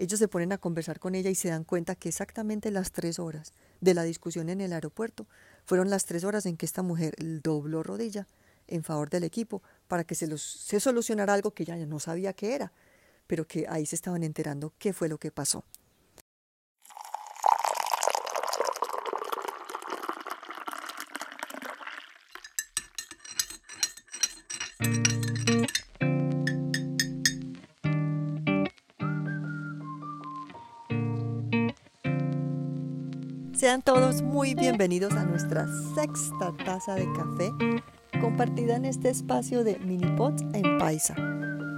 ellos se ponen a conversar con ella y se dan cuenta que exactamente las tres horas de la discusión en el aeropuerto fueron las tres horas en que esta mujer dobló rodilla en favor del equipo para que se, se solucionara algo que ella no sabía qué era, pero que ahí se estaban enterando qué fue lo que pasó. Sean todos muy bienvenidos a nuestra sexta taza de café compartida en este espacio de Minipots en Paisa.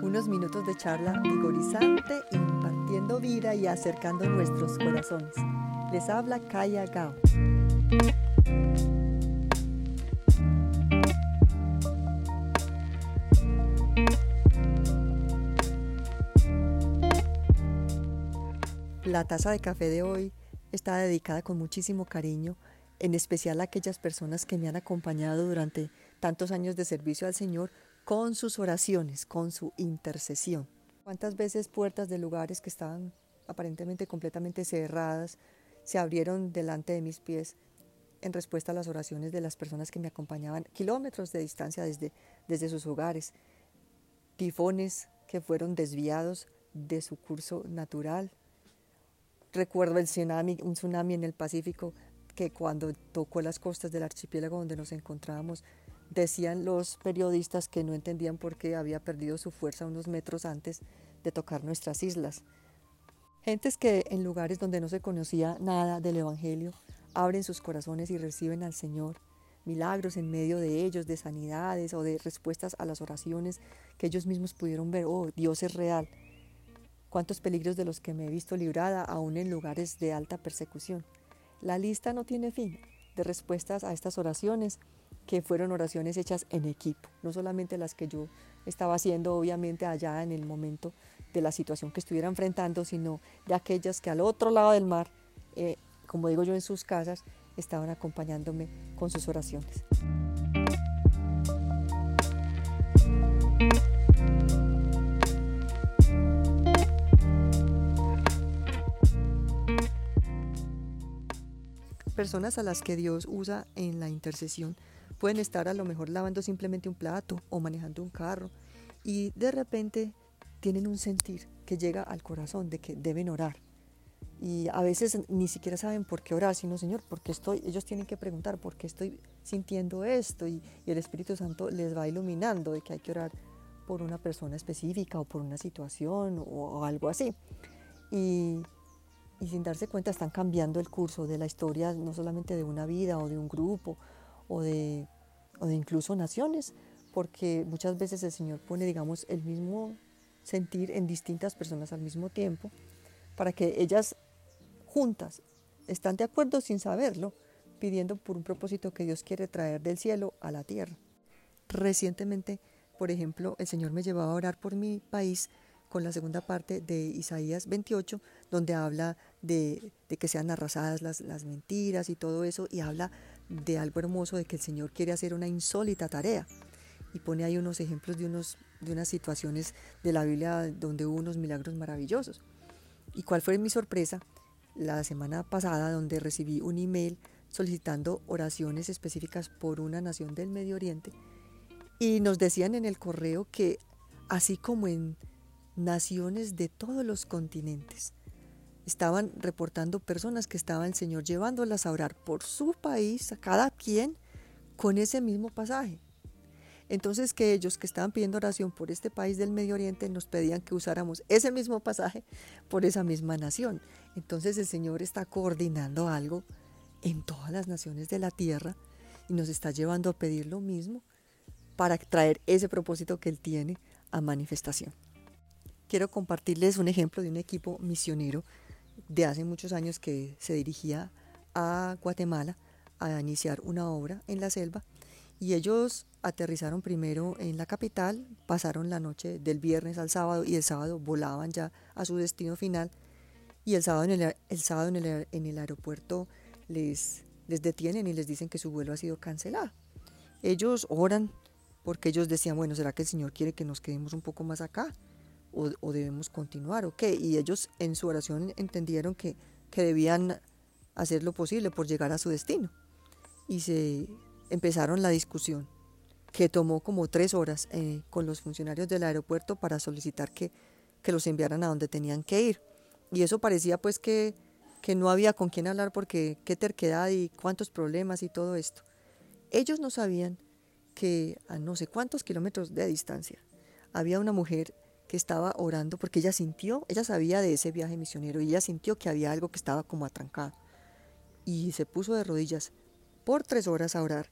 Unos minutos de charla vigorizante, impartiendo vida y acercando nuestros corazones. Les habla Kaya Gao. La taza de café de hoy está dedicada con muchísimo cariño, en especial a aquellas personas que me han acompañado durante tantos años de servicio al Señor con sus oraciones, con su intercesión. ¿Cuántas veces puertas de lugares que estaban aparentemente completamente cerradas se abrieron delante de mis pies en respuesta a las oraciones de las personas que me acompañaban kilómetros de distancia desde, desde sus hogares? Tifones que fueron desviados de su curso natural, Recuerdo el tsunami, un tsunami en el Pacífico que cuando tocó las costas del archipiélago donde nos encontrábamos, decían los periodistas que no entendían por qué había perdido su fuerza unos metros antes de tocar nuestras islas. Gentes que en lugares donde no se conocía nada del Evangelio abren sus corazones y reciben al Señor. Milagros en medio de ellos, de sanidades o de respuestas a las oraciones que ellos mismos pudieron ver. Oh, Dios es real cuántos peligros de los que me he visto librada aún en lugares de alta persecución. La lista no tiene fin de respuestas a estas oraciones, que fueron oraciones hechas en equipo, no solamente las que yo estaba haciendo obviamente allá en el momento de la situación que estuviera enfrentando, sino de aquellas que al otro lado del mar, eh, como digo yo en sus casas, estaban acompañándome con sus oraciones. Personas a las que Dios usa en la intercesión pueden estar a lo mejor lavando simplemente un plato o manejando un carro y de repente tienen un sentir que llega al corazón de que deben orar. Y a veces ni siquiera saben por qué orar, sino Señor, porque estoy, ellos tienen que preguntar por qué estoy sintiendo esto y, el Espíritu Santo les va iluminando de que hay que orar por una persona específica o por una situación o, o algo así. Y, y sin darse cuenta están cambiando el curso de la historia, no solamente de una vida o de un grupo o de, o de incluso naciones, porque muchas veces el Señor pone, digamos, el mismo sentir en distintas personas al mismo tiempo, para que ellas juntas están de acuerdo sin saberlo, pidiendo por un propósito que Dios quiere traer del cielo a la tierra. Recientemente, por ejemplo, el Señor me llevaba a orar por mi país con la segunda parte de Isaías 28, donde habla de, que sean arrasadas las, las mentiras y todo eso, y habla de algo hermoso, de que el Señor quiere hacer una insólita tarea. Y pone ahí unos ejemplos de, unos, de unas situaciones de la Biblia donde hubo unos milagros maravillosos. ¿Y cuál fue mi sorpresa? La semana pasada, donde recibí un email solicitando oraciones específicas por una nación del Medio Oriente, y nos decían en el correo que así como en naciones de todos los continentes. Estaban reportando personas que estaba el Señor llevándolas a orar por su país, a cada quien, con ese mismo pasaje. Entonces que ellos que estaban pidiendo oración por este país del Medio Oriente nos pedían que usáramos ese mismo pasaje por esa misma nación. Entonces el Señor está coordinando algo en todas las naciones de la tierra y nos está llevando a pedir lo mismo para traer ese propósito que Él tiene a manifestación quiero compartirles un ejemplo de un equipo misionero de hace muchos años que se dirigía a Guatemala a iniciar una obra en la selva y ellos aterrizaron primero en la capital, pasaron la noche del viernes al sábado y el sábado volaban ya a su destino final y el sábado en el, el sábado en el, en el aeropuerto les, les detienen y les dicen que su vuelo ha sido cancelado. Ellos oran porque ellos decían, bueno, ¿será que el Señor quiere que nos quedemos un poco más acá? O, debemos continuar o qué. Y ellos en su oración entendieron que, que debían hacer lo posible por llegar a su destino. Y se empezaron la discusión, que tomó como tres horas eh, con los funcionarios del aeropuerto para solicitar que, que los enviaran a donde tenían que ir. Y eso parecía pues que, que no había con quién hablar porque qué terquedad y cuántos problemas y todo esto. Ellos no sabían que a no sé cuántos kilómetros de distancia había una mujer que estaba orando porque ella sintió, ella sabía de ese viaje misionero y ella sintió que había algo que estaba como atrancado. Y se puso de rodillas por tres horas a orar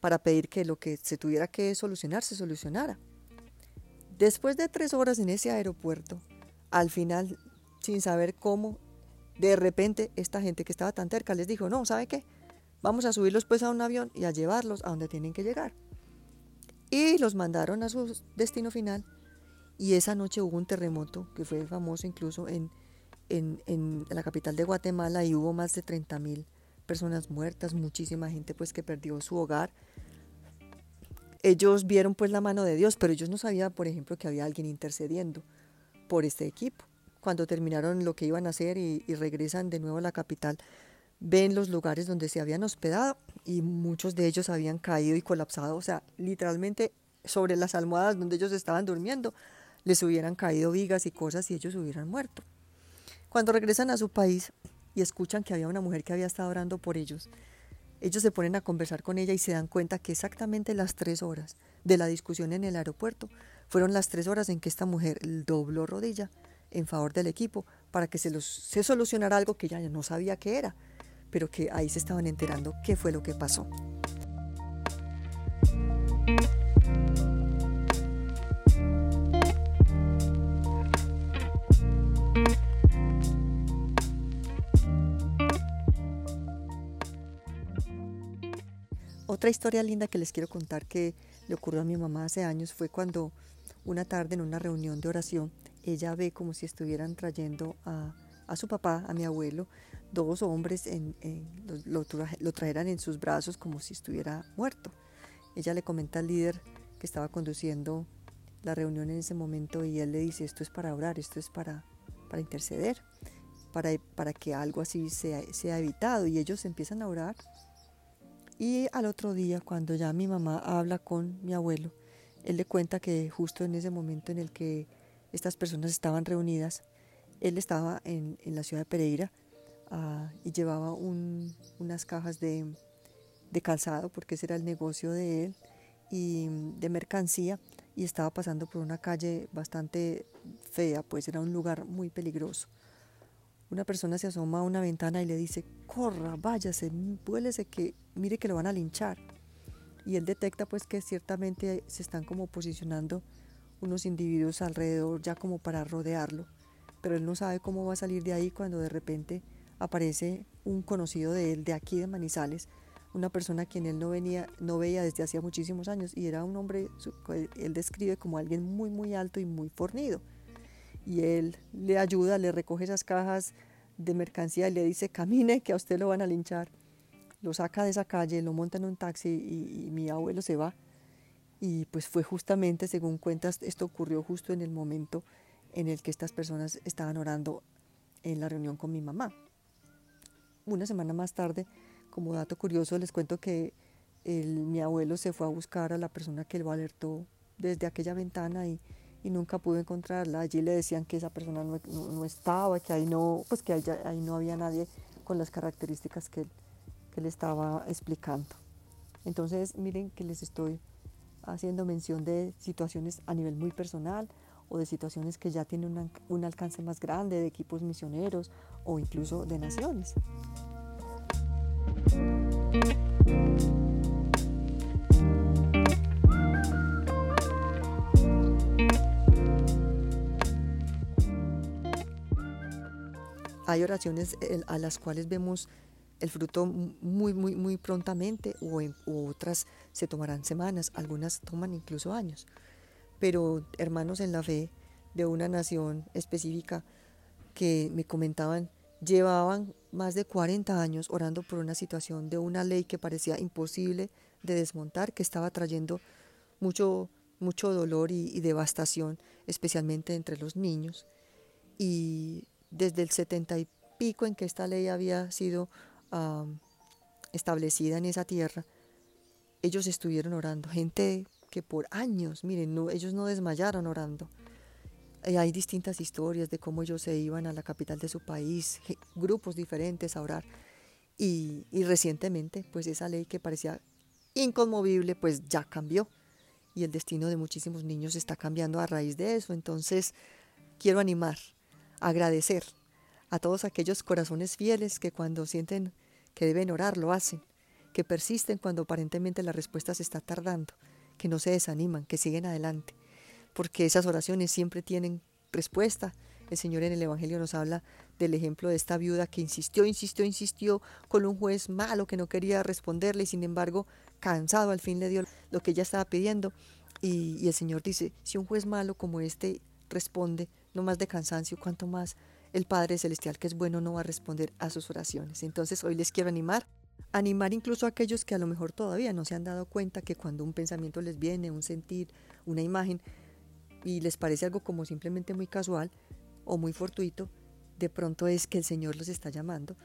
para pedir que lo que se tuviera que solucionar se solucionara. Después de tres horas en ese aeropuerto, al final, sin saber cómo, de repente esta gente que estaba tan cerca les dijo, no, ¿sabe qué? Vamos a subirlos pues a un avión y a llevarlos a donde tienen que llegar. Y los mandaron a su destino final y esa noche hubo un terremoto que fue famoso incluso en, en, la capital de Guatemala y hubo más de 30 mil personas muertas, muchísima gente pues que perdió su hogar. Ellos vieron pues la mano de Dios, pero ellos no sabían, por ejemplo, que había alguien intercediendo por este equipo. Cuando terminaron lo que iban a hacer y, y regresan de nuevo a la capital, ven los lugares donde se habían hospedado y muchos de ellos habían caído y colapsado, o sea, literalmente sobre las almohadas donde ellos estaban durmiendo les hubieran caído vigas y cosas y ellos hubieran muerto. Cuando regresan a su país y escuchan que había una mujer que había estado orando por ellos, ellos se ponen a conversar con ella y se dan cuenta que exactamente las tres horas de la discusión en el aeropuerto fueron las tres horas en que esta mujer dobló rodilla en favor del equipo para que se, los, se solucionara algo que ella no sabía qué era, pero que ahí se estaban enterando qué fue lo que pasó. Otra historia linda que les quiero contar que le ocurrió a mi mamá hace años fue cuando una tarde en una reunión de oración ella ve como si estuvieran trayendo a, su papá, a mi abuelo, dos hombres en, lo, lo, trajeran en sus brazos como si estuviera muerto. Ella le comenta al líder que estaba conduciendo la reunión en ese momento y él le dice, esto es para orar, esto es para, para interceder, para, para que algo así sea, sea evitado. Y ellos empiezan a orar y al otro día, cuando ya mi mamá habla con mi abuelo, él le cuenta que justo en ese momento en el que estas personas estaban reunidas, él estaba en, la ciudad de Pereira ah, y llevaba unas cajas de, de calzado, porque ese era el negocio de él, y de mercancía, y estaba pasando por una calle bastante fea, pues era un lugar muy peligroso una persona se asoma a una ventana y le dice, corra, váyase, vuélese que mire que lo van a linchar. Y él detecta pues que ciertamente se están como posicionando unos individuos alrededor ya como para rodearlo, pero él no sabe cómo va a salir de ahí cuando de repente aparece un conocido de él de aquí de Manizales, una persona a quien él no venía no veía desde hacía muchísimos años y era un hombre él describe como alguien muy muy alto y muy fornido y él le ayuda, le recoge esas cajas de mercancía y le dice, camine, que a usted lo van a linchar. Lo saca de esa calle, lo monta en un taxi y, mi abuelo se va. Y pues fue justamente, según cuentas, esto ocurrió justo en el momento en el que estas personas estaban orando en la reunión con mi mamá. Una semana más tarde, como dato curioso, les cuento que mi abuelo se fue a buscar a la persona que lo alertó desde aquella ventana y, y nunca pudo encontrarla. Allí le decían que esa persona no, no, estaba, que ahí no, pues que ahí, no había nadie con las características que, que le estaba explicando. Entonces, miren que les estoy haciendo mención de situaciones a nivel muy personal o de situaciones que ya tienen un alcance más grande de equipos misioneros o incluso de naciones. Hay oraciones a las cuales vemos el fruto muy, muy, muy prontamente o, otras se tomarán semanas, algunas toman incluso años. Pero hermanos en la fe de una nación específica que me comentaban, llevaban más de 40 años orando por una situación de una ley que parecía imposible de desmontar, que estaba trayendo mucho, mucho dolor y devastación especialmente entre los niños. Y desde el setenta y pico en que esta ley había sido establecida en esa tierra, ellos estuvieron orando. Gente que por años, miren, ellos no desmayaron orando. hay distintas historias de cómo ellos se iban a la capital de su país, grupos diferentes a orar. Y, y recientemente, pues esa ley que parecía inconmovible, pues ya cambió. Y el destino de muchísimos niños está cambiando a raíz de eso. Entonces, quiero animar, agradecer a todos aquellos corazones fieles que cuando sienten que deben orar lo hacen, que persisten cuando aparentemente la respuesta se está tardando, que no se desaniman, que siguen adelante, porque esas oraciones siempre tienen respuesta. El Señor en el Evangelio nos habla del ejemplo de esta viuda que insistió, insistió, insistió con un juez malo que no quería responderle y sin embargo, cansado, al fin le dio lo que ella estaba pidiendo. Y, y el Señor dice, si un juez malo como este responde, no más de cansancio, cuanto más el Padre Celestial que es bueno no va a responder a sus oraciones. Entonces hoy les quiero animar, animar incluso a aquellos que a lo mejor todavía no se han dado cuenta que cuando un pensamiento les viene, un sentir, una imagen, y les parece algo como simplemente muy casual o muy fortuito, de pronto es que el Señor los está llamando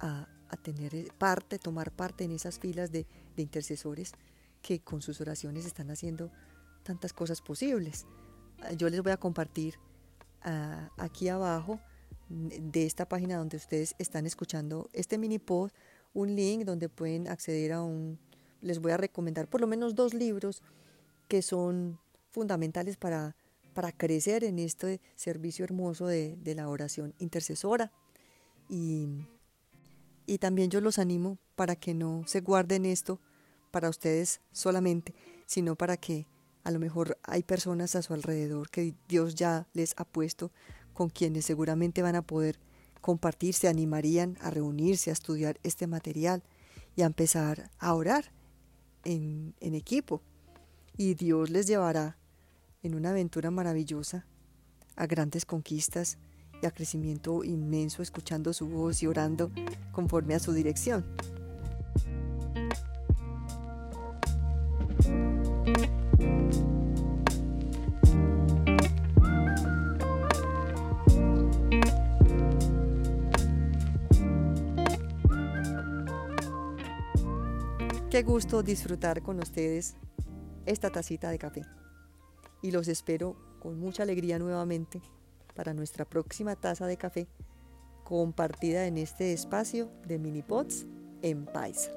a, tener parte, tomar parte en esas filas de, intercesores que con sus oraciones están haciendo tantas cosas posibles. Yo les voy a compartir aquí abajo de esta página donde ustedes están escuchando este mini pod, un link donde pueden acceder a un, les voy a recomendar por lo menos dos libros que son fundamentales para, para crecer en este servicio hermoso de, la oración intercesora. Y, y también yo los animo para que no se guarden esto para ustedes solamente, sino para que a lo mejor hay personas a su alrededor que Dios ya les ha puesto con quienes seguramente van a poder compartir, se animarían a reunirse, a estudiar este material y a empezar a orar en, en equipo. Y Dios les llevará en una aventura maravillosa a grandes conquistas y a crecimiento inmenso escuchando su voz y orando conforme a su dirección. Gusto disfrutar con ustedes esta tacita de café. Y los espero con mucha alegría nuevamente para nuestra próxima taza de café compartida en este espacio de mini pots en Paisa.